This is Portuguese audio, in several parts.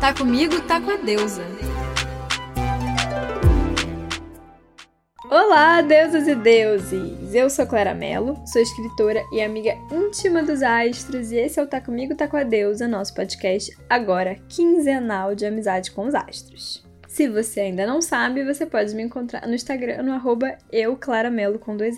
Tá comigo, tá com a deusa. Olá, deusas e deuses! Eu sou Clara Mello, sou escritora e amiga íntima dos astros, e esse é o Tá Comigo, Tá Com a Deusa, nosso podcast agora quinzenal de amizade com os astros. Se você ainda não sabe, você pode me encontrar no Instagram no arroba euclaramelo com dois.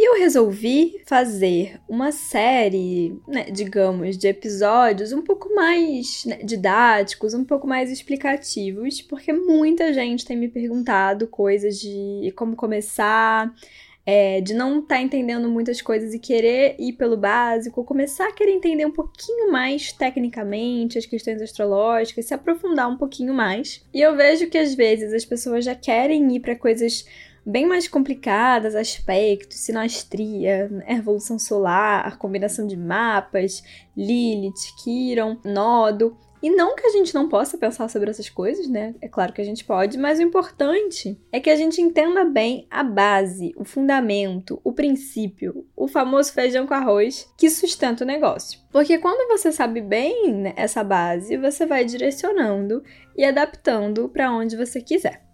E eu resolvi fazer uma série, né, digamos, de episódios um pouco mais né, didáticos, um pouco mais explicativos, porque muita gente tem me perguntado coisas de como começar, é, de não estar tá entendendo muitas coisas e querer ir pelo básico, começar a querer entender um pouquinho mais tecnicamente as questões astrológicas, se aprofundar um pouquinho mais. E eu vejo que às vezes as pessoas já querem ir para coisas bem mais complicadas, aspectos, sinastria, né, evolução solar, combinação de mapas, Lilith, Kiron, Nodo. E não que a gente não possa pensar sobre essas coisas, né? É claro que a gente pode, mas o importante é que a gente entenda bem a base, o fundamento, o princípio, o famoso feijão com arroz que sustenta o negócio. Porque quando você sabe bem essa base, você vai direcionando e adaptando para onde você quiser.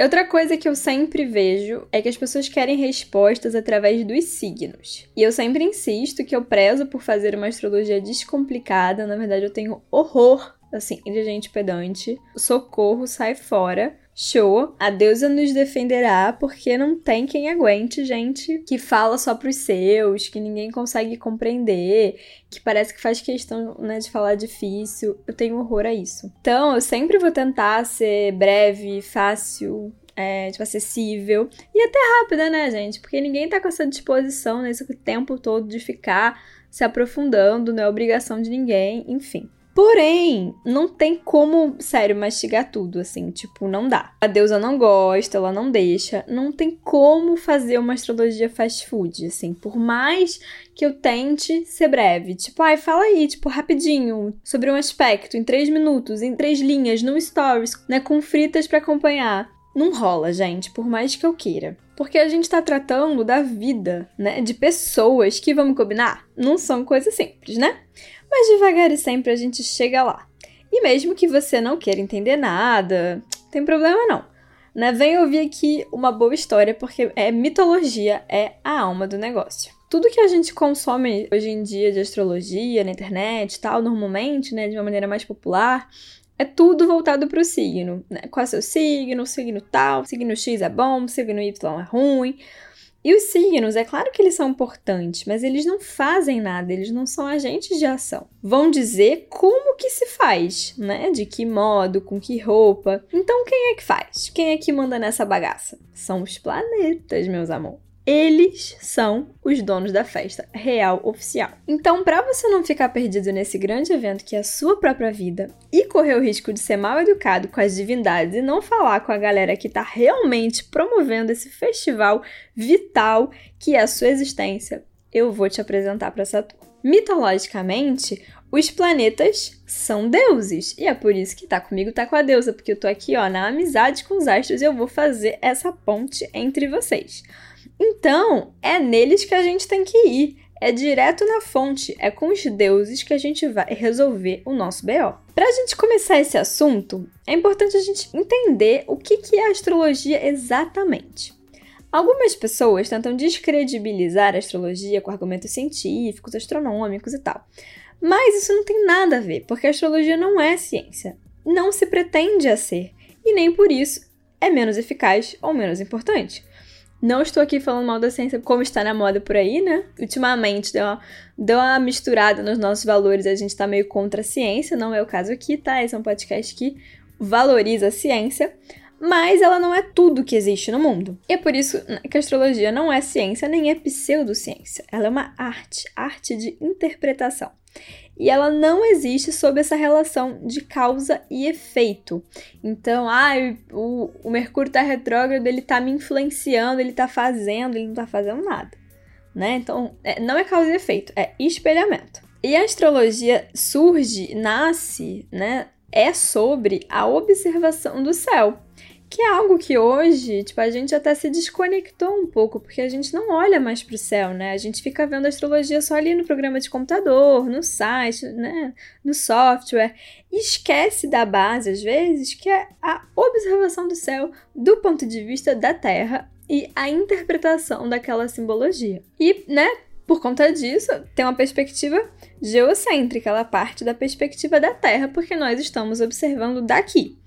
Outra coisa que eu sempre vejo é que as pessoas querem respostas através dos signos. E eu sempre insisto que eu prezo por fazer uma astrologia descomplicada. Na verdade, eu tenho horror, assim, de gente pedante. Socorro, sai fora. Show, a deusa nos defenderá porque não tem quem aguente gente que fala só pros seus, que ninguém consegue compreender, que parece que faz questão né, de falar difícil. Eu tenho horror a isso. Então, eu sempre vou tentar ser breve, fácil, é, tipo, acessível e até rápida, né, gente? Porque ninguém tá com essa disposição nesse tempo todo de ficar se aprofundando, não é obrigação de ninguém, enfim. Porém, não tem como, sério, mastigar tudo, assim, tipo, não dá. A deusa não gosta, ela não deixa. Não tem como fazer uma astrologia fast food, assim, por mais que eu tente ser breve. Tipo, ai, fala aí, tipo, rapidinho, sobre um aspecto, em três minutos, em três linhas, no stories, né, com fritas para acompanhar. Não rola, gente, por mais que eu queira. Porque a gente tá tratando da vida, né, de pessoas que, vamos combinar, não são coisas simples, né? Mas devagar e sempre a gente chega lá. E mesmo que você não queira entender nada, tem problema não. Né? Vem ouvir aqui uma boa história, porque é mitologia, é a alma do negócio. Tudo que a gente consome hoje em dia de astrologia na internet tal, normalmente, né, de uma maneira mais popular, é tudo voltado para o signo. Né? Qual é seu signo, signo tal, signo X é bom, signo Y é ruim. E os signos, é claro que eles são importantes, mas eles não fazem nada, eles não são agentes de ação. Vão dizer como que se faz, né? De que modo, com que roupa. Então quem é que faz? Quem é que manda nessa bagaça? São os planetas, meus amores. Eles são os donos da festa real oficial. Então, para você não ficar perdido nesse grande evento que é a sua própria vida e correr o risco de ser mal educado com as divindades e não falar com a galera que está realmente promovendo esse festival vital que é a sua existência, eu vou te apresentar para essa turma. Mitologicamente, os planetas são deuses. E é por isso que tá comigo, tá com a deusa, porque eu tô aqui, ó, na amizade com os astros e eu vou fazer essa ponte entre vocês. Então, é neles que a gente tem que ir. É direto na fonte, é com os deuses que a gente vai resolver o nosso BO. Para a gente começar esse assunto, é importante a gente entender o que, é astrologia exatamente. Algumas pessoas tentam descredibilizar a astrologia com argumentos científicos, astronômicos e tal. Mas isso não tem nada a ver, porque a astrologia não é ciência. Não se pretende a ser. E nem por isso é menos eficaz ou menos importante. Não estou aqui falando mal da ciência como está na moda por aí, né? Ultimamente deu uma, deu uma misturada nos nossos valores, a gente está meio contra a ciência, não é o caso aqui, tá? Esse é um podcast que valoriza a ciência, mas ela não é tudo que existe no mundo. E é por isso que a astrologia não é ciência nem é pseudociência. Ela é uma arte, arte de interpretação e ela não existe sob essa relação de causa e efeito. Então, ah, o, o Mercúrio está retrógrado, ele está me influenciando, ele está fazendo, ele não está fazendo nada. Né? Então, é, não é causa e efeito, é espelhamento. E a astrologia surge, nasce, né? É sobre a observação do céu. Que é algo que hoje, tipo, a gente até se desconectou um pouco, porque a gente não olha mais pro céu, né? A gente fica vendo astrologia só ali no programa de computador, no site, né? No software. E esquece da base, às vezes, que é a observação do céu do ponto de vista da Terra e a interpretação daquela simbologia. E, né, por conta disso, tem uma perspectiva geocêntrica, ela parte da perspectiva da Terra, porque nós estamos observando daqui.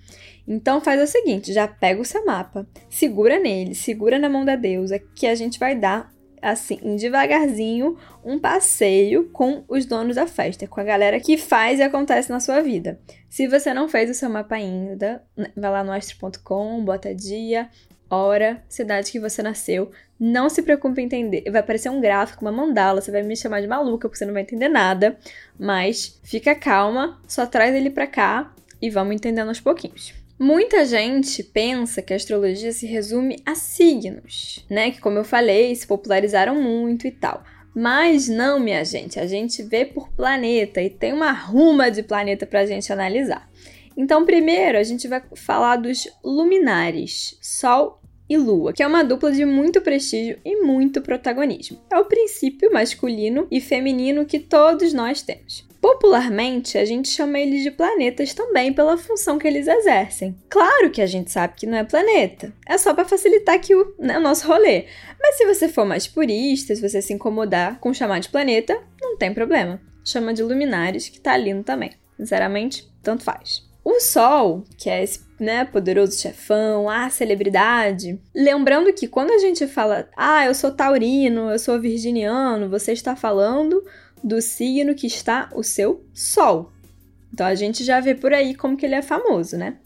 Então faz o seguinte, já pega o seu mapa, segura nele, segura na mão da deusa, que a gente vai dar assim, devagarzinho, um passeio com os donos da festa, com a galera que faz e acontece na sua vida. Se você não fez o seu mapa ainda, né, vai lá no astro.com, bota dia, hora, cidade que você nasceu. Não se preocupe em entender. Vai aparecer um gráfico, uma mandala, você vai me chamar de maluca porque você não vai entender nada, mas fica calma, só traz ele pra cá e vamos entendendo aos pouquinhos. Muita gente pensa que a astrologia se resume a signos, né? Que, como eu falei, se popularizaram muito e tal. Mas não, minha gente, a gente vê por planeta e tem uma ruma de planeta para a gente analisar. Então, primeiro, a gente vai falar dos luminares, Sol e Lua, que é uma dupla de muito prestígio e muito protagonismo. É o princípio masculino e feminino que todos nós temos. Popularmente, a gente chama eles de planetas também pela função que eles exercem. Claro que a gente sabe que não é planeta, é só para facilitar aqui o, né, o nosso rolê. Mas se você for mais purista, se você se incomodar com chamar de planeta, não tem problema. Chama de luminares, que tá lindo também. Sinceramente, tanto faz. O Sol, que é esse né, poderoso chefão, a celebridade. Lembrando que quando a gente fala, ah, eu sou taurino, eu sou virginiano, você está falando do signo que está o seu Sol. Então a gente já vê por aí como que ele é famoso, né?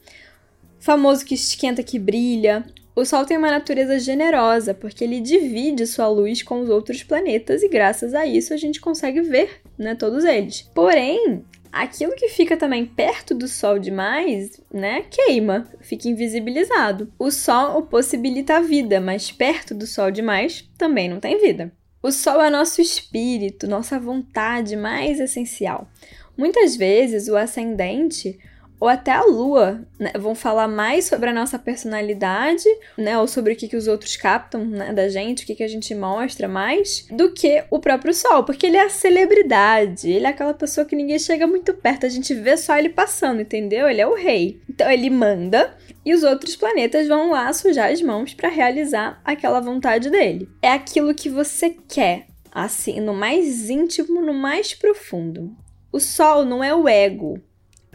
Famoso que esquenta, que brilha. O Sol tem uma natureza generosa, porque ele divide sua luz com os outros planetas e graças a isso a gente consegue ver, né, todos eles. Porém, aquilo que fica também perto do Sol demais, né, queima, fica invisibilizado. O Sol possibilita a vida, mas perto do Sol demais também não tem vida. O sol é nosso espírito, nossa vontade mais essencial. Muitas vezes o ascendente ou até a lua né, vão falar mais sobre a nossa personalidade, né, ou sobre o que, que os outros captam né, da gente, o que, que a gente mostra mais, do que o próprio sol, porque ele é a celebridade, ele é aquela pessoa que ninguém chega muito perto, a gente vê só ele passando, entendeu? Ele é o rei. Então ele manda e os outros planetas vão lá sujar as mãos para realizar aquela vontade dele. É aquilo que você quer, assim, no mais íntimo, no mais profundo. O sol não é o ego,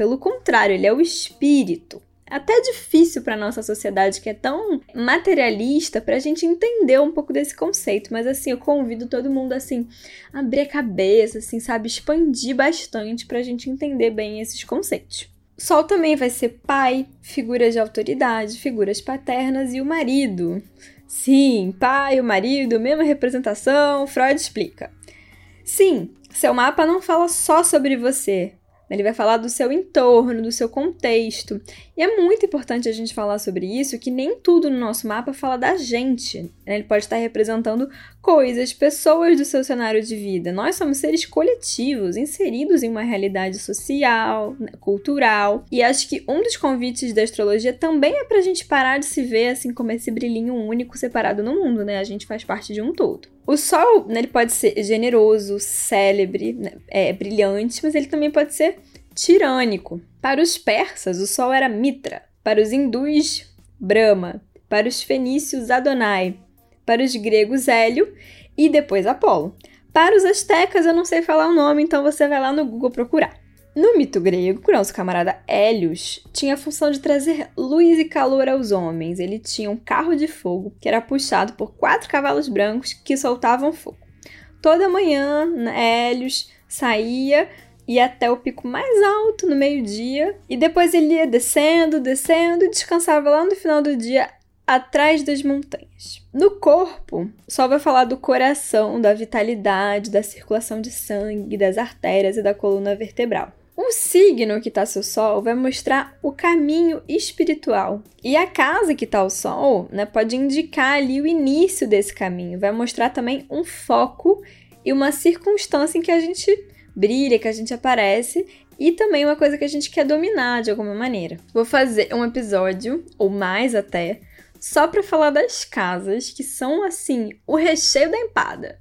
pelo contrário, ele é o espírito. É até difícil para nossa sociedade que é tão materialista para a gente entender um pouco desse conceito, mas assim, eu convido todo mundo assim a abrir a cabeça, assim, sabe, expandir bastante para a gente entender bem esses conceitos. Sol também vai ser pai, figuras de autoridade, figuras paternas e o marido. Sim, pai, o marido, mesma representação, Freud explica. Sim, seu mapa não fala só sobre você, ele vai falar do seu entorno, do seu contexto. E é muito importante a gente falar sobre isso, que nem tudo no nosso mapa fala da gente. Né? Ele pode estar representando coisas, pessoas do seu cenário de vida. Nós somos seres coletivos, inseridos em uma realidade social, né, cultural. E acho que um dos convites da astrologia também é pra gente parar de se ver assim como esse brilhinho único separado no mundo, né? A gente faz parte de um todo. O sol, né, ele pode ser generoso, célebre, né, é, brilhante, mas ele também pode ser tirânico. Para os persas, o sol era Mitra. Para os hindus, Brahma. Para os fenícios, Adonai. Para os gregos, Hélio. E depois Apolo. Para os astecas, eu não sei falar o nome, então você vai lá no Google procurar. No mito grego, o nosso camarada Hélios tinha a função de trazer luz e calor aos homens. Ele tinha um carro de fogo que era puxado por quatro cavalos brancos que soltavam fogo. Toda manhã, Hélios saía ia até o pico mais alto no meio-dia e depois ele ia descendo, descendo e descansava lá no final do dia atrás das montanhas. No corpo, só vai falar do coração, da vitalidade, da circulação de sangue, das artérias e da coluna vertebral. O signo que está seu Sol vai mostrar o caminho espiritual. E a casa que está o Sol né, pode indicar ali o início desse caminho. Vai mostrar também um foco e uma circunstância em que a gente brilha, que a gente aparece e também uma coisa que a gente quer dominar de alguma maneira. Vou fazer um episódio, ou mais até, só para falar das casas, que são assim, o recheio da empada.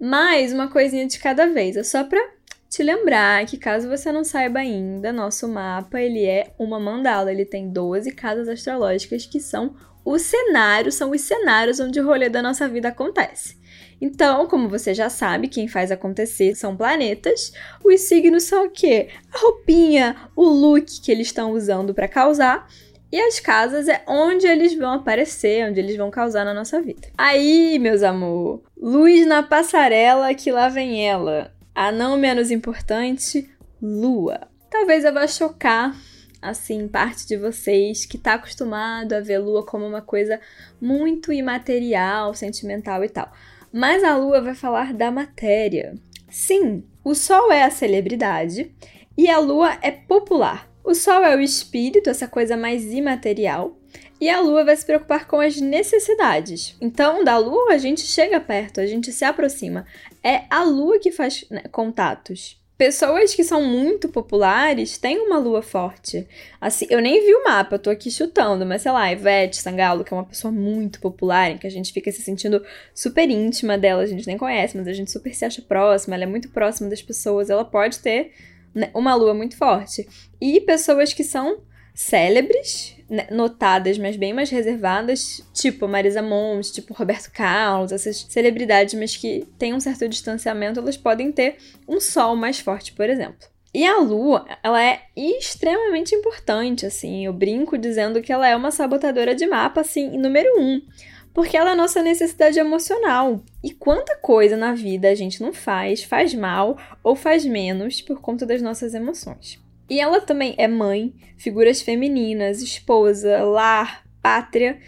Mais uma coisinha de cada vez, é só para te lembrar que caso você não saiba ainda, nosso mapa ele é uma mandala, ele tem 12 casas astrológicas que são o cenário, são os cenários onde o rolê da nossa vida acontece. Então, como você já sabe, quem faz acontecer são planetas. Os signos são o quê? A roupinha, o look que eles estão usando para causar. E as casas é onde eles vão aparecer, onde eles vão causar na nossa vida. Aí, meus amor, luz na passarela que lá vem ela. A não menos importante, Lua. Talvez eu vá chocar, assim, parte de vocês que está acostumado a ver Lua como uma coisa muito imaterial, sentimental e tal. Mas a Lua vai falar da matéria. Sim, o Sol é a celebridade e a Lua é popular. O Sol é o espírito, essa coisa mais imaterial, e a Lua vai se preocupar com as necessidades. Então, da Lua a gente chega perto, a gente se aproxima. É a Lua que faz né, contatos. Pessoas que são muito populares têm uma lua forte. Assim, eu nem vi o mapa, eu tô aqui chutando, mas sei lá, Ivete Sangalo, que é uma pessoa muito popular, em que a gente fica se sentindo super íntima dela, a gente nem conhece, mas a gente super se acha próxima, ela é muito próxima das pessoas, ela pode ter né, uma lua muito forte. E pessoas que são célebres, notadas, mas bem mais reservadas, tipo Marisa Monte, tipo Roberto Carlos, essas celebridades, mas que têm um certo distanciamento, elas podem ter um sol mais forte, por exemplo. E a lua, ela é extremamente importante, assim. Eu brinco dizendo que ela é uma sabotadora de mapa, assim, número um. Porque ela é a nossa necessidade emocional. E quanta coisa na vida a gente não faz, faz mal ou faz menos por conta das nossas emoções. E ela também é mãe, figuras femininas, esposa, lar, pátria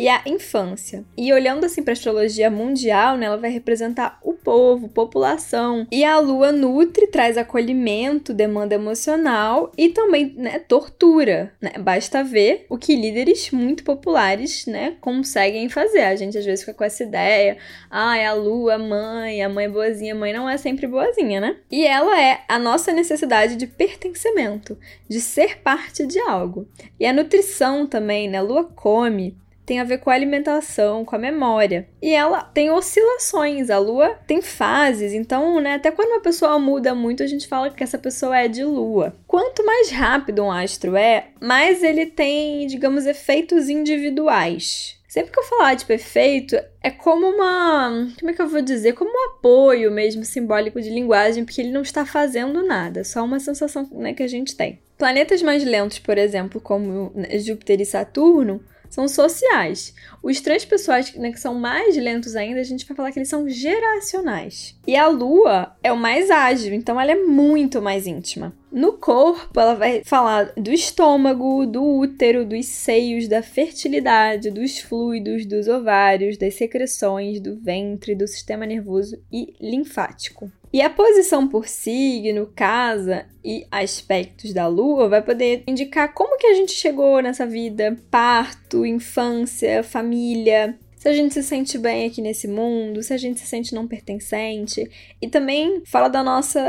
e a infância. E olhando assim para a astrologia mundial, né, ela vai representar o povo, população. E a lua nutre, traz acolhimento, demanda emocional e também, né, tortura, né? Basta ver o que líderes muito populares, né, conseguem fazer. A gente às vezes fica com essa ideia, ah, é a lua, mãe, a mãe é boazinha, a mãe não é sempre boazinha, né? E ela é a nossa necessidade de pertencimento, de ser parte de algo. E a nutrição também, né? A lua come, tem a ver com a alimentação, com a memória. E ela tem oscilações, a lua tem fases, então, né, até quando uma pessoa muda muito, a gente fala que essa pessoa é de lua. Quanto mais rápido um astro é, mais ele tem, digamos, efeitos individuais. Sempre que eu falar de perfeito, é como uma. Como é que eu vou dizer? Como um apoio mesmo simbólico de linguagem, porque ele não está fazendo nada, só uma sensação né, que a gente tem. Planetas mais lentos, por exemplo, como né, Júpiter e Saturno, são sociais. Os transpessoais, né, que são mais lentos ainda, a gente vai falar que eles são geracionais. E a lua é o mais ágil, então ela é muito mais íntima. No corpo, ela vai falar do estômago, do útero, dos seios, da fertilidade, dos fluidos, dos ovários, das secreções, do ventre, do sistema nervoso e linfático. E a posição por signo, casa e aspectos da lua vai poder indicar como que a gente chegou nessa vida, parto, infância, família, se a gente se sente bem aqui nesse mundo, se a gente se sente não pertencente. E também fala da nossa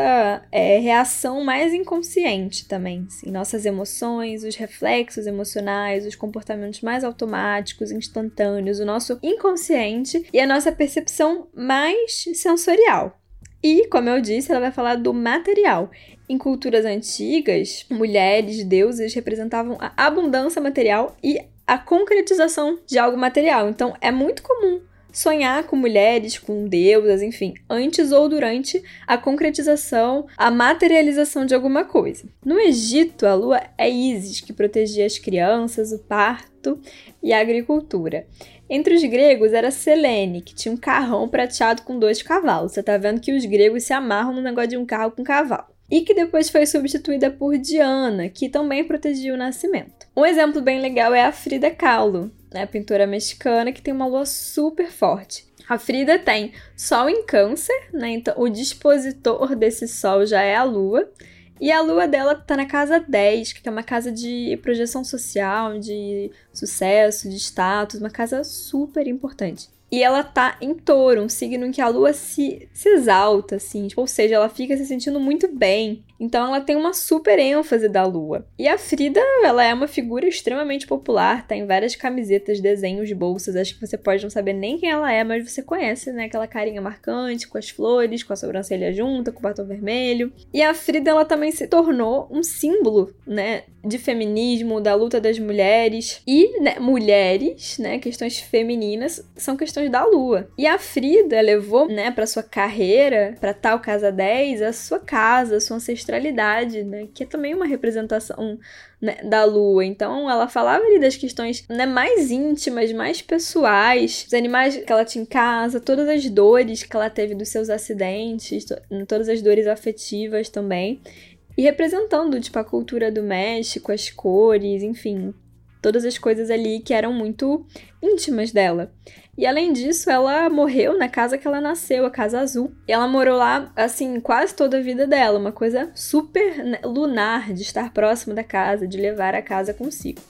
é, reação mais inconsciente também, assim, nossas emoções, os reflexos emocionais, os comportamentos mais automáticos, instantâneos, o nosso inconsciente e a nossa percepção mais sensorial. E, como eu disse, ela vai falar do material. Em culturas antigas, mulheres, deuses representavam a abundância material e a concretização de algo material. Então, é muito comum sonhar com mulheres, com deusas, enfim, antes ou durante a concretização, a materialização de alguma coisa. No Egito, a lua é Isis, que protegia as crianças, o parto e a agricultura. Entre os gregos era Selene, que tinha um carrão prateado com dois cavalos. Você tá vendo que os gregos se amarram no negócio de um carro com cavalo. E que depois foi substituída por Diana, que também protegia o nascimento. Um exemplo bem legal é a Frida Kahlo, né, pintora mexicana que tem uma lua super forte. A Frida tem Sol em Câncer, né? Então o dispositor desse Sol já é a Lua. E a lua dela tá na casa 10, que é uma casa de projeção social, de sucesso, de status, uma casa super importante. E ela tá em touro, um signo em que a lua se, se exalta, assim, tipo, ou seja, ela fica se sentindo muito bem. Então ela tem uma super ênfase da lua. E a Frida, ela é uma figura extremamente popular, tá em várias camisetas, desenhos, bolsas. Acho que você pode não saber nem quem ela é, mas você conhece, né? Aquela carinha marcante, com as flores, com a sobrancelha junta, com o batom vermelho. E a Frida, ela também se tornou um símbolo, né? De feminismo, da luta das mulheres. E né, mulheres, né? Questões femininas são questões da lua. E a Frida levou, né, para sua carreira, para tal casa 10, a sua casa, a sua ancestralidade ancestralidade, né? Que é também uma representação né, da lua. Então, ela falava ali das questões né, mais íntimas, mais pessoais, os animais que ela tinha em casa, todas as dores que ela teve dos seus acidentes, todas as dores afetivas também. E representando, tipo, a cultura do México, as cores, enfim, todas as coisas ali que eram muito íntimas dela. E além disso, ela morreu na casa que ela nasceu, a Casa Azul. E ela morou lá, assim, quase toda a vida dela. Uma coisa super né, lunar de estar próximo da casa, de levar a casa consigo.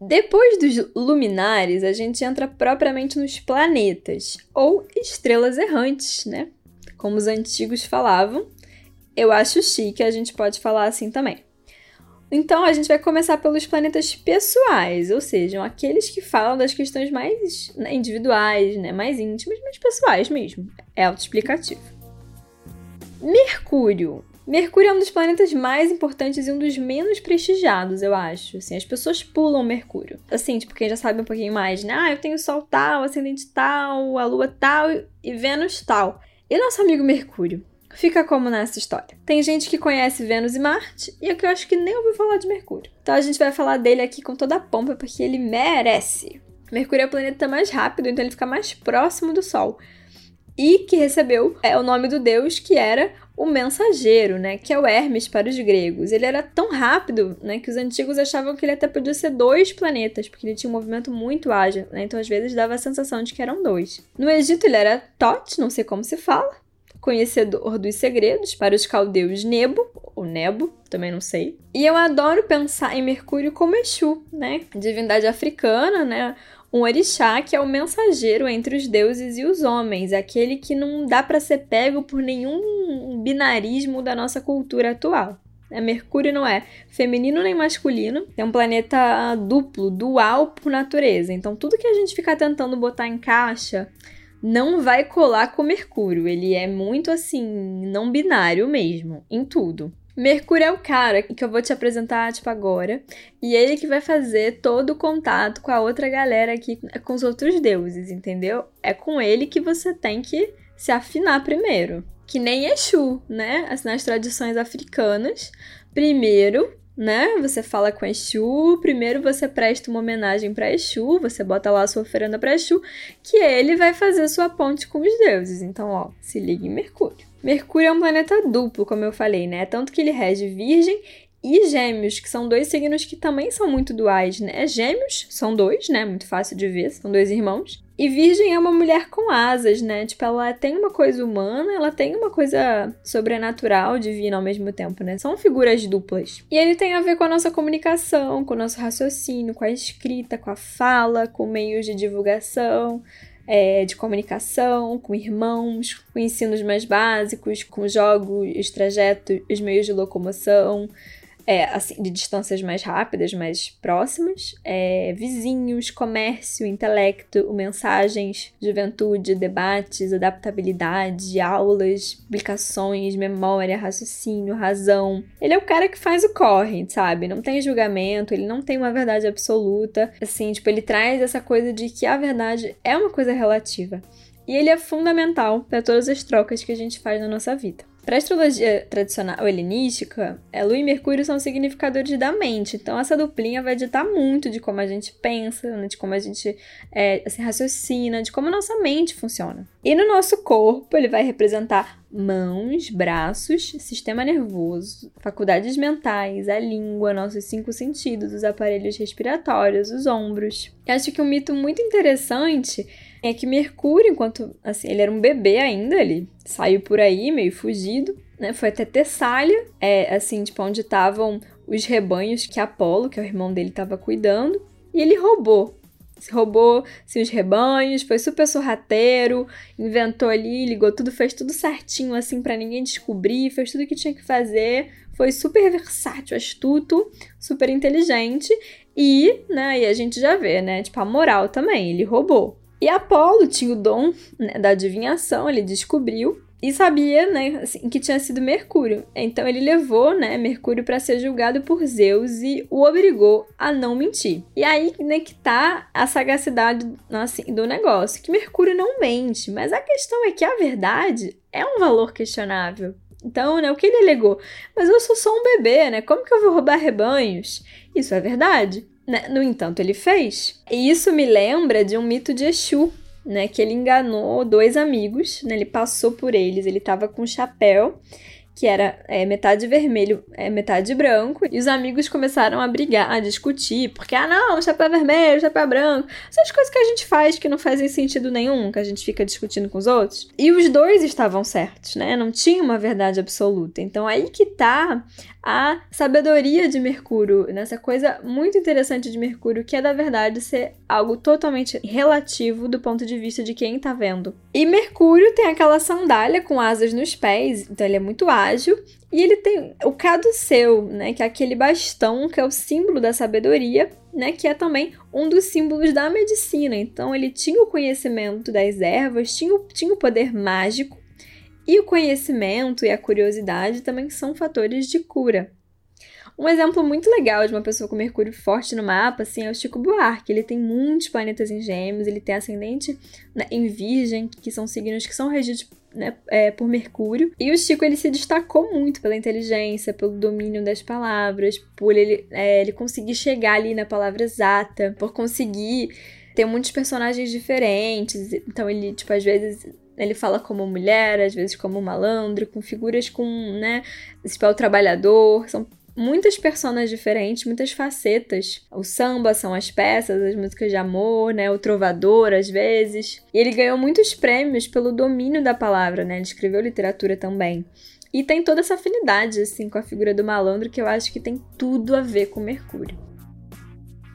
Depois dos luminares, a gente entra propriamente nos planetas, ou estrelas errantes, né? Como os antigos falavam. Eu acho chique, a gente pode falar assim também. Então a gente vai começar pelos planetas pessoais, ou seja, aqueles que falam das questões mais né, individuais, né, mais íntimas, mas pessoais mesmo. É autoexplicativo. Mercúrio. Mercúrio é um dos planetas mais importantes e um dos menos prestigiados, eu acho. Assim, as pessoas pulam Mercúrio. Assim, tipo, quem já sabe um pouquinho mais, né? Ah, eu tenho Sol tal, ascendente tal, a Lua tal e Vênus tal. E nosso amigo Mercúrio? Fica como nessa história. Tem gente que conhece Vênus e Marte e que eu acho que nem ouviu falar de Mercúrio. Então a gente vai falar dele aqui com toda a pompa porque ele merece. Mercúrio é o planeta mais rápido, então ele fica mais próximo do Sol. E que recebeu é o nome do deus que era o mensageiro, né, que é o Hermes para os gregos. Ele era tão rápido, né, que os antigos achavam que ele até podia ser dois planetas, porque ele tinha um movimento muito ágil, né, então às vezes dava a sensação de que eram dois. No Egito ele era Tot, não sei como se fala, conhecedor dos segredos, para os caldeus Nebo, ou Nebo, também não sei. E eu adoro pensar em Mercúrio como Exu, né? Divindade africana, né? Um orixá que é o mensageiro entre os deuses e os homens, aquele que não dá para ser pego por nenhum binarismo da nossa cultura atual. É, Mercúrio não é feminino nem masculino, é um planeta duplo, dual por natureza. Então, tudo que a gente fica tentando botar em caixa não vai colar com Mercúrio. Ele é muito assim, não binário mesmo, em tudo. Mercúrio é o cara que eu vou te apresentar, tipo, agora. E ele que vai fazer todo o contato com a outra galera aqui, com os outros deuses, entendeu? É com ele que você tem que se afinar primeiro. Que nem Exu, né? Assim, nas tradições africanas. Primeiro, né? Você fala com Exu, primeiro você presta uma homenagem para Exu, você bota lá a sua oferenda para Exu, que ele vai fazer sua ponte com os deuses. Então, ó, se liga em Mercúrio. Mercúrio é um planeta duplo, como eu falei, né? Tanto que ele rege Virgem e Gêmeos, que são dois signos que também são muito duais, né? Gêmeos são dois, né? Muito fácil de ver, são dois irmãos. E Virgem é uma mulher com asas, né? Tipo, ela tem uma coisa humana, ela tem uma coisa sobrenatural, divina ao mesmo tempo, né? São figuras duplas. E ele tem a ver com a nossa comunicação, com o nosso raciocínio, com a escrita, com a fala, com meios de divulgação. É, de comunicação, com irmãos, com ensinos mais básicos, com jogos, trajetos, os meios de locomoção, é, assim, de distâncias mais rápidas, mais próximas, é, vizinhos, comércio, intelecto, mensagens, juventude, debates, adaptabilidade, aulas, publicações, memória, raciocínio, razão. Ele é o cara que faz o corre, sabe? Não tem julgamento, ele não tem uma verdade absoluta. Assim, tipo, ele traz essa coisa de que a verdade é uma coisa relativa. E ele é fundamental para todas as trocas que a gente faz na nossa vida. Para a astrologia tradicional helenística, é, Lua e Mercúrio são significadores da mente, então essa duplinha vai ditar muito de como a gente pensa, né, de como a gente é, assim, raciocina, de como a nossa mente funciona. E no nosso corpo, ele vai representar mãos, braços, sistema nervoso, faculdades mentais, a língua, nossos cinco sentidos, os aparelhos respiratórios, os ombros. Eu acho que um mito muito interessante é que Mercúrio, enquanto assim, ele era um bebê ainda, ele saiu por aí meio fugido, né? Foi até Tessália, é assim, tipo, onde estavam os rebanhos que Apolo, que é o irmão dele, estava cuidando, e ele roubou roubou assim, os rebanhos, foi super sorrateiro, inventou ali, ligou tudo, fez tudo certinho assim para ninguém descobrir, fez tudo o que tinha que fazer, foi super versátil, astuto, super inteligente e, né, e a gente já vê, né, tipo a moral também, ele roubou. E Apolo tinha o dom né, da adivinhação, ele descobriu e sabia, né, assim, que tinha sido Mercúrio. Então ele levou, né, Mercúrio para ser julgado por Zeus e o obrigou a não mentir. E aí, né, que tá a sagacidade assim, do negócio, que Mercúrio não mente, mas a questão é que a verdade é um valor questionável. Então, né, o que ele alegou? Mas eu sou só um bebê, né? Como que eu vou roubar rebanhos? Isso é verdade. Né? No entanto, ele fez. E isso me lembra de um mito de Exu, né, que ele enganou dois amigos, né, ele passou por eles, ele tava com um chapéu que era é, metade vermelho, é, metade branco, e os amigos começaram a brigar, a discutir, porque, ah, não, chapéu vermelho, chapéu branco, essas coisas que a gente faz que não fazem sentido nenhum, que a gente fica discutindo com os outros. E os dois estavam certos, né? Não tinha uma verdade absoluta. Então aí que tá a sabedoria de Mercúrio, nessa coisa muito interessante de Mercúrio, que é da verdade ser algo totalmente relativo do ponto de vista de quem tá vendo. E Mercúrio tem aquela sandália com asas nos pés, então ele é muito ágil, e ele tem o caduceu, né, que é aquele bastão que é o símbolo da sabedoria, né, que é também um dos símbolos da medicina. Então ele tinha o conhecimento das ervas, tinha, tinha o poder mágico e o conhecimento e a curiosidade também são fatores de cura. Um exemplo muito legal de uma pessoa com Mercúrio forte no mapa, assim, é o Chico Buarque. Ele tem muitos planetas em gêmeos, ele tem ascendente né, em virgem, que são signos que são regidos né, é, por Mercúrio. E o Chico, ele se destacou muito pela inteligência, pelo domínio das palavras, por ele, é, ele conseguir chegar ali na palavra exata, por conseguir ter muitos personagens diferentes. Então ele, tipo, às vezes ele fala como mulher, às vezes como malandro, com figuras com, né, é o trabalhador, são muitas personas diferentes, muitas facetas. O samba são as peças, as músicas de amor, né, o trovador às vezes. E ele ganhou muitos prêmios pelo domínio da palavra, né? Ele escreveu literatura também. E tem toda essa afinidade assim com a figura do malandro que eu acho que tem tudo a ver com Mercúrio.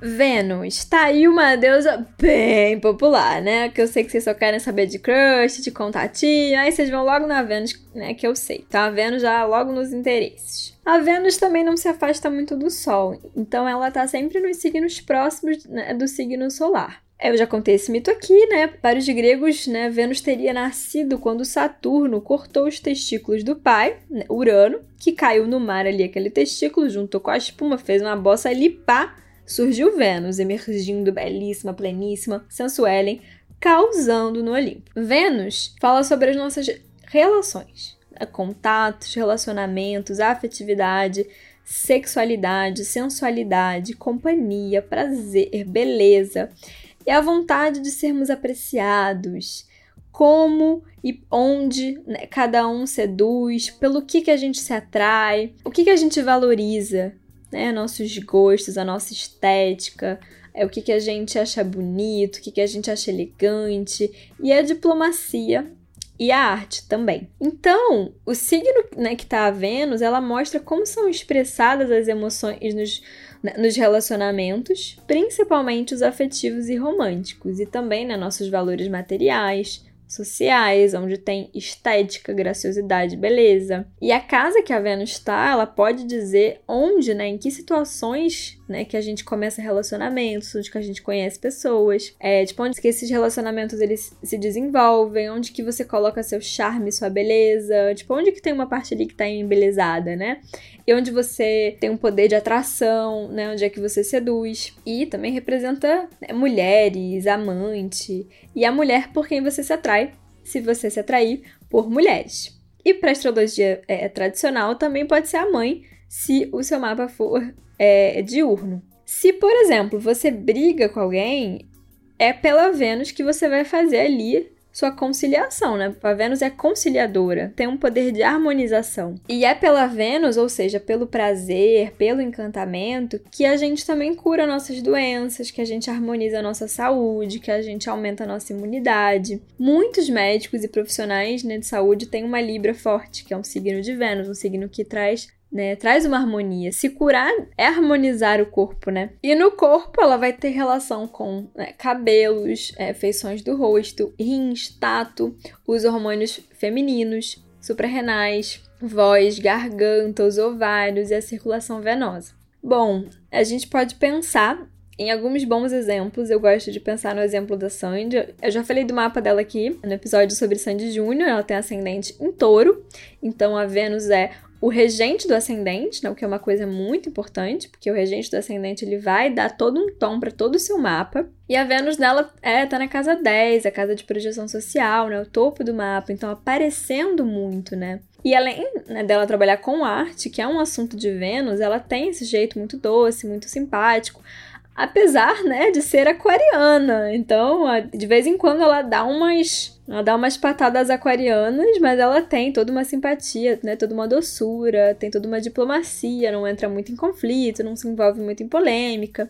Vênus, tá aí uma deusa bem popular, né? Que eu sei que vocês só querem saber de crush, de contatinho, aí vocês vão logo na Vênus, né? Que eu sei, tá? A Vênus já logo nos interesses. A Vênus também não se afasta muito do Sol, então ela tá sempre nos signos próximos né, do signo solar. Eu já contei esse mito aqui, né? Para os gregos, né, Vênus teria nascido quando Saturno cortou os testículos do pai, né, Urano, que caiu no mar ali aquele testículo, juntou com a espuma, fez uma bossa ali, pá, surgiu Vênus, emergindo belíssima, pleníssima, sensuelen, causando no Olimpo. Vênus fala sobre as nossas relações, né? contatos, relacionamentos, afetividade, sexualidade, sensualidade, companhia, prazer, beleza e a vontade de sermos apreciados, como e onde né, cada um seduz, pelo que, que a gente se atrai, o que, que a gente valoriza, né? Nossos gostos, a nossa estética, é o que, que a gente acha bonito, o que, que a gente acha elegante, e a diplomacia e a arte também. Então, o signo né, que está a Vênus, ela mostra como são expressadas as emoções nos, né, nos relacionamentos, principalmente os afetivos e românticos, e também né, nossos valores materiais, sociais, onde tem estética, graciosidade, beleza. E a casa que a Vênus está, ela pode dizer onde, né, em que situações, né, que a gente começa relacionamentos, onde que a gente conhece pessoas, é, tipo, onde que esses relacionamentos eles se desenvolvem, onde que você coloca seu charme, sua beleza, tipo, onde que tem uma parte ali que tá embelezada, né? E onde você tem um poder de atração, né, onde é que você seduz. E também representa né, mulheres, amante, e a mulher por quem você se atrai, se você se atrair por mulheres. E para astrologia é, tradicional também pode ser a mãe, se o seu mapa for é, diurno. Se, por exemplo, você briga com alguém, é pela Vênus que você vai fazer ali sua conciliação, né? A Vênus é conciliadora, tem um poder de harmonização. E é pela Vênus, ou seja, pelo prazer, pelo encantamento, que a gente também cura nossas doenças, que a gente harmoniza a nossa saúde, que a gente aumenta a nossa imunidade. Muitos médicos e profissionais né, de saúde têm uma Libra forte, que é um signo de Vênus, um signo que traz né? Traz uma harmonia. Se curar é harmonizar o corpo, né? E no corpo ela vai ter relação com né, cabelos, é, feições do rosto, rins, tato, os hormônios femininos, suprarrenais, voz, garganta, os ovários e a circulação venosa. Bom, a gente pode pensar em alguns bons exemplos. Eu gosto de pensar no exemplo da Sandy. Eu já falei do mapa dela aqui no episódio sobre Sandy Júnior. Ela tem ascendente em touro, então a Vênus é o regente do ascendente, né, o que é uma coisa muito importante, porque o regente do ascendente ele vai dar todo um tom para todo o seu mapa. E a Vênus dela é tá na casa 10, a casa de projeção social, né, o topo do mapa, então aparecendo muito, né? E além né, dela trabalhar com arte, que é um assunto de Vênus, ela tem esse jeito muito doce, muito simpático apesar, né, de ser aquariana. Então, de vez em quando ela dá umas ela dá umas patadas aquarianas, mas ela tem toda uma simpatia, né, toda uma doçura, tem toda uma diplomacia, não entra muito em conflito, não se envolve muito em polêmica.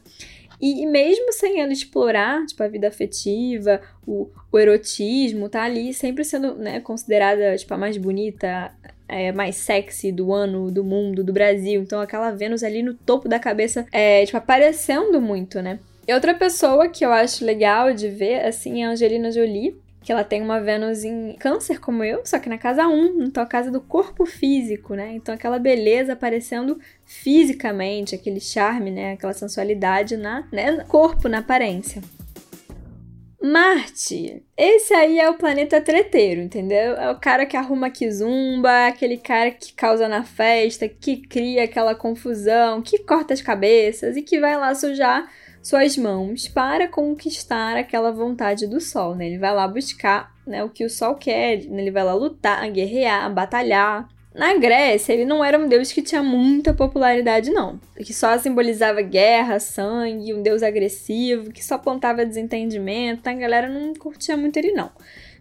E, e mesmo sem ela explorar, tipo, a vida afetiva, o, o erotismo, tá ali sempre sendo, né, considerada, tipo, a mais bonita, é, mais sexy do ano, do mundo, do Brasil. Então aquela Vênus ali no topo da cabeça, é, tipo, aparecendo muito, né? E outra pessoa que eu acho legal de ver, assim, é a Angelina Jolie, que ela tem uma Vênus em câncer como eu, só que na casa 1, então a casa do corpo físico, né? Então aquela beleza aparecendo fisicamente, aquele charme, né? Aquela sensualidade na, né? no corpo, na aparência. Marte. Esse aí é o planeta treteiro, entendeu? É o cara que arruma kizumba, aquele cara que causa na festa, que cria aquela confusão, que corta as cabeças e que vai lá sujar suas mãos para conquistar aquela vontade do sol, né? Ele vai lá buscar né, o que o sol quer, ele vai lá lutar, guerrear, batalhar. Na Grécia, ele não era um deus que tinha muita popularidade, não. Que só simbolizava guerra, sangue, um deus agressivo, que só apontava desentendimento. A galera não curtia muito ele, não.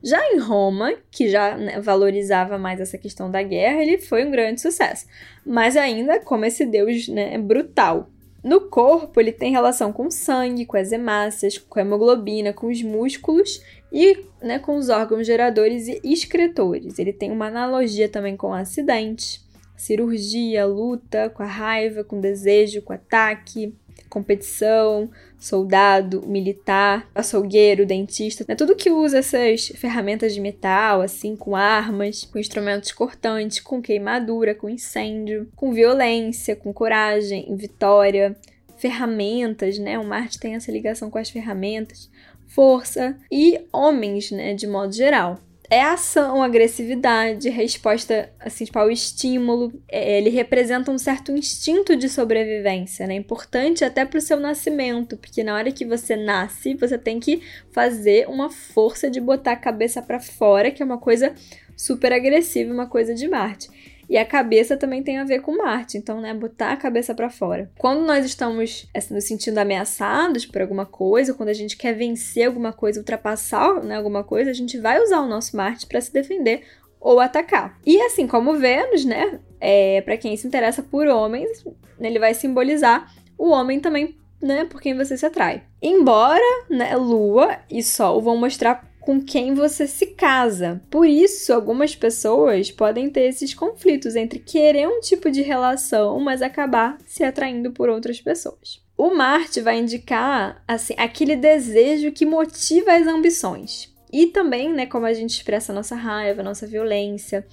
Já em Roma, que já né, valorizava mais essa questão da guerra, ele foi um grande sucesso. Mas ainda como esse deus né, brutal. No corpo, ele tem relação com sangue, com as hemácias, com a hemoglobina, com os músculos e né, com os órgãos geradores e excretores. Ele tem uma analogia também com acidente, cirurgia, luta, com a raiva, com desejo, com ataque, competição, soldado, militar, açougueiro, dentista, né? tudo que usa essas ferramentas de metal, assim, com armas, com instrumentos cortantes, com queimadura, com incêndio, com violência, com coragem, vitória, ferramentas, né? O Marte tem essa ligação com as ferramentas, força e homens, né, de modo geral. É ação, agressividade, resposta assim, tipo, ao estímulo. É, ele representa um certo instinto de sobrevivência, né? Importante até para o seu nascimento, porque na hora que você nasce, você tem que fazer uma força de botar a cabeça para fora, que é uma coisa super agressiva, uma coisa de Marte. E a cabeça também tem a ver com Marte, então, né, botar a cabeça para fora. Quando nós estamos assim, nos sentindo ameaçados por alguma coisa, quando a gente quer vencer alguma coisa, ultrapassar né, alguma coisa, a gente vai usar o nosso Marte para se defender ou atacar. E assim como Vênus, né, é, para quem se interessa por homens, ele vai simbolizar o homem também, né, por quem você se atrai. Embora, né, Lua e Sol vão mostrar com quem você se casa. Por isso, algumas pessoas podem ter esses conflitos entre querer um tipo de relação, mas acabar se atraindo por outras pessoas. O Marte vai indicar assim, aquele desejo que motiva as ambições. E também, né, como a gente expressa a nossa raiva, a nossa violência.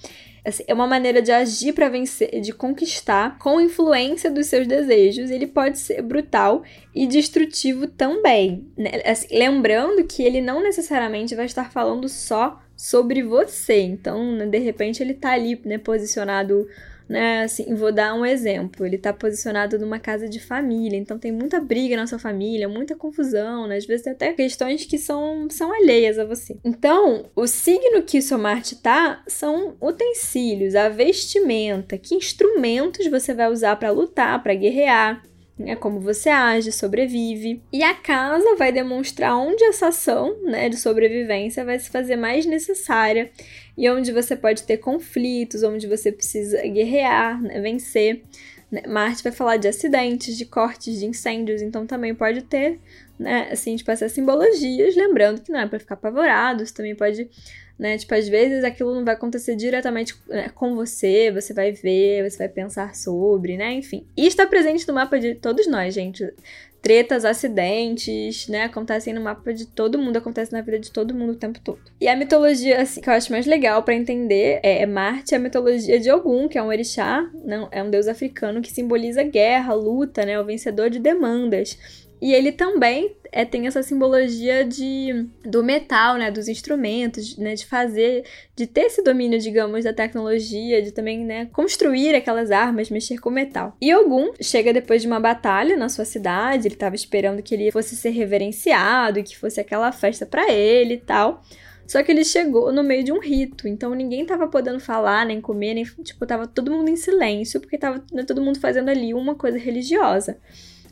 Assim, é uma maneira de agir para vencer, de conquistar com influência dos seus desejos. Ele pode ser brutal e destrutivo também. Né? Assim, lembrando que ele não necessariamente vai estar falando só sobre você. Então, né, de repente, ele tá ali, né, posicionado né? Assim, vou dar um exemplo. Ele tá posicionado numa casa de família, então tem muita briga na sua família, muita confusão, né? Às vezes tem até questões que são, são alheias a você. Então, o signo que o seu Marte tá são utensílios, a vestimenta, que instrumentos você vai usar para lutar, para guerrear, é como você age, sobrevive. E a casa vai demonstrar onde essa ação né, de sobrevivência vai se fazer mais necessária e onde você pode ter conflitos, onde você precisa guerrear, né, vencer. Né. Marte vai falar de acidentes, de cortes, de incêndios, então também pode ter né, assim, tipo, essas simbologias, lembrando que não é para ficar apavorado, você também pode né? Tipo, às vezes aquilo não vai acontecer diretamente né, com você, você vai ver, você vai pensar sobre, né? Enfim. E está presente no mapa de todos nós, gente. Tretas, acidentes, né? Acontecem no mapa de todo mundo, acontece na vida de todo mundo o tempo todo. E a mitologia, assim, que eu acho mais legal para entender é, é Marte, a mitologia de Ogum, que é um orixá, não, é um deus africano que simboliza guerra, luta, né? O vencedor de demandas. E ele também é, tem essa simbologia de, do metal, né? Dos instrumentos, né? De fazer, de ter esse domínio, digamos, da tecnologia, de também, né? Construir aquelas armas, mexer com metal. E Ogum chega depois de uma batalha na sua cidade, ele estava esperando que ele fosse ser reverenciado e que fosse aquela festa para ele e tal. Só que ele chegou no meio de um rito, então ninguém tava podendo falar, nem comer, nem. Tipo, tava todo mundo em silêncio, porque tava né, todo mundo fazendo ali uma coisa religiosa.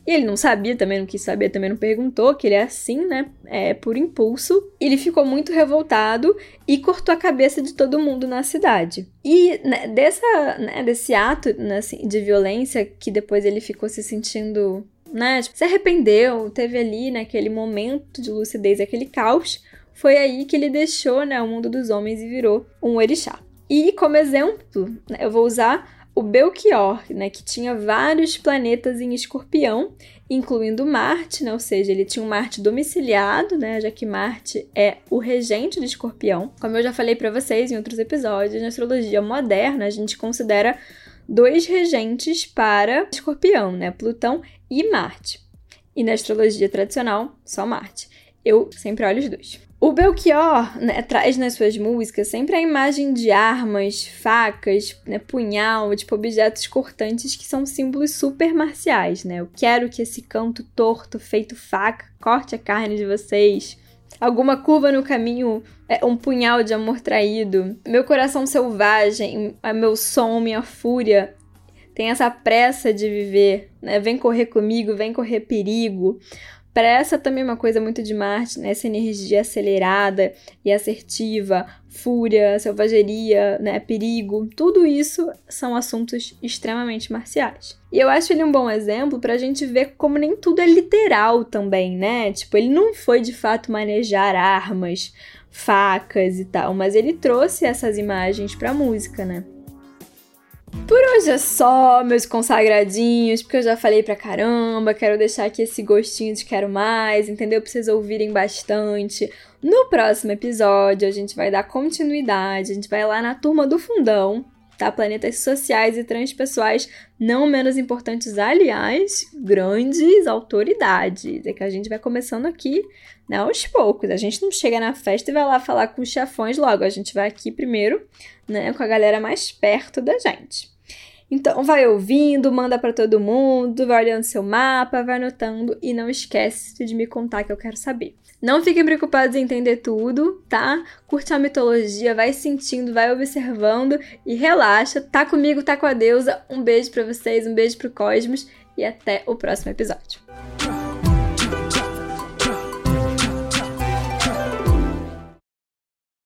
E ele não sabia, também não quis saber, também não perguntou, que ele é assim, né? É por impulso. Ele ficou muito revoltado e cortou a cabeça de todo mundo na cidade. E né, dessa, né, desse ato né, assim, de violência, que depois ele ficou se sentindo, né? Tipo, se arrependeu, teve ali naquele né, momento de lucidez, aquele caos. Foi aí que ele deixou né, o mundo dos homens e virou um orixá. E como exemplo, né, eu vou usar o Belchior, né, que tinha vários planetas em escorpião, incluindo Marte, né, ou seja, ele tinha um Marte domiciliado, né, já que Marte é o regente de escorpião. Como eu já falei para vocês em outros episódios, na astrologia moderna, a gente considera dois regentes para escorpião, né, Plutão e Marte. E na astrologia tradicional, só Marte. Eu sempre olho os dois. O Belchior né, traz nas suas músicas sempre a imagem de armas, facas, né, punhal, tipo objetos cortantes que são símbolos super marciais, né? Eu quero que esse canto torto, feito faca, corte a carne de vocês. Alguma curva no caminho, é um punhal de amor traído. Meu coração selvagem, meu som, minha fúria, tem essa pressa de viver, né? Vem correr comigo, vem correr perigo. Pressa também é uma coisa muito de Marte, né? Essa energia acelerada e assertiva, fúria, selvageria, né? perigo, tudo isso são assuntos extremamente marciais. E eu acho ele um bom exemplo para a gente ver como nem tudo é literal também, né? Tipo, ele não foi de fato manejar armas, facas e tal, mas ele trouxe essas imagens para música, né? Por hoje é só, meus consagradinhos, porque eu já falei pra caramba, quero deixar aqui esse gostinho de quero mais, entendeu? Pra vocês ouvirem bastante. No próximo episódio, a gente vai dar continuidade, a gente vai lá na turma do fundão, tá? Planetas sociais e transpessoais, não menos importantes, aliás, grandes autoridades. É que a gente vai começando aqui, né, aos poucos. A gente não chega na festa e vai lá falar com os chefões logo. A gente vai aqui primeiro, né, com a galera mais perto da gente. Então, vai ouvindo, manda para todo mundo, vai olhando seu mapa, vai anotando e não esquece de me contar que eu quero saber. Não fiquem preocupados em entender tudo, tá? Curte a mitologia, vai sentindo, vai observando e relaxa. Tá comigo, tá com a deusa. Um beijo para vocês, um beijo pro Cosmos e até o próximo episódio.